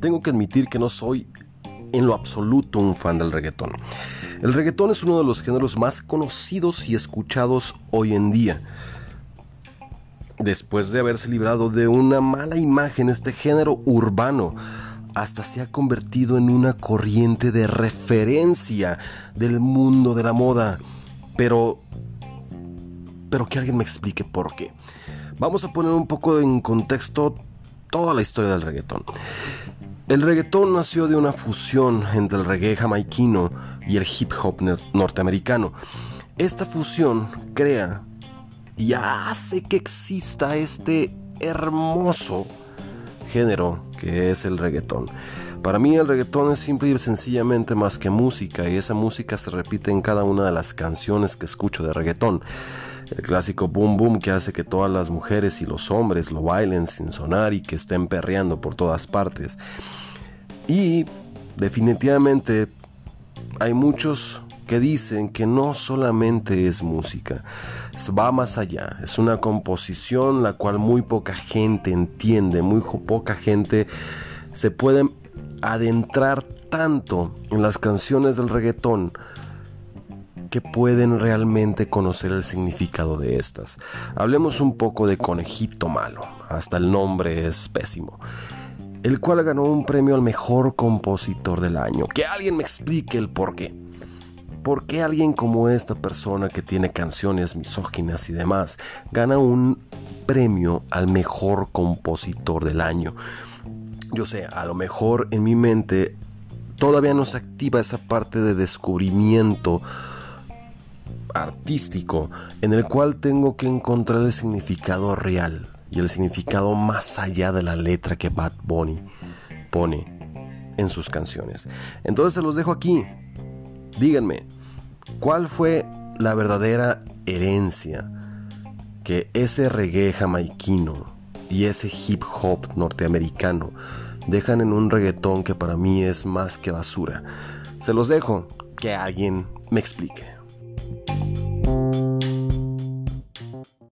tengo que admitir que no soy en lo absoluto un fan del reggaetón. El reggaetón es uno de los géneros más conocidos y escuchados hoy en día. Después de haberse librado de una mala imagen, este género urbano hasta se ha convertido en una corriente de referencia del mundo de la moda. Pero... Pero que alguien me explique por qué. Vamos a poner un poco en contexto toda la historia del reggaetón. El reggaetón nació de una fusión entre el reggae jamaiquino y el hip hop norteamericano. Esta fusión crea y hace que exista este hermoso género que es el reggaetón. Para mí el reggaetón es simple y sencillamente más que música y esa música se repite en cada una de las canciones que escucho de reggaetón. El clásico boom boom que hace que todas las mujeres y los hombres lo bailen sin sonar y que estén perreando por todas partes. Y definitivamente hay muchos que dicen que no solamente es música, va más allá, es una composición la cual muy poca gente entiende, muy poca gente se puede adentrar tanto en las canciones del reggaetón que pueden realmente conocer el significado de estas. Hablemos un poco de Conejito Malo, hasta el nombre es pésimo, el cual ganó un premio al mejor compositor del año. Que alguien me explique el por qué. ¿Por qué alguien como esta persona que tiene canciones misóginas y demás gana un premio al mejor compositor del año? Yo sé, a lo mejor en mi mente todavía no se activa esa parte de descubrimiento artístico en el cual tengo que encontrar el significado real y el significado más allá de la letra que Bad Bunny pone en sus canciones. Entonces se los dejo aquí. Díganme, ¿cuál fue la verdadera herencia que ese reggae jamaiquino y ese hip hop norteamericano dejan en un reggaetón que para mí es más que basura? Se los dejo, que alguien me explique.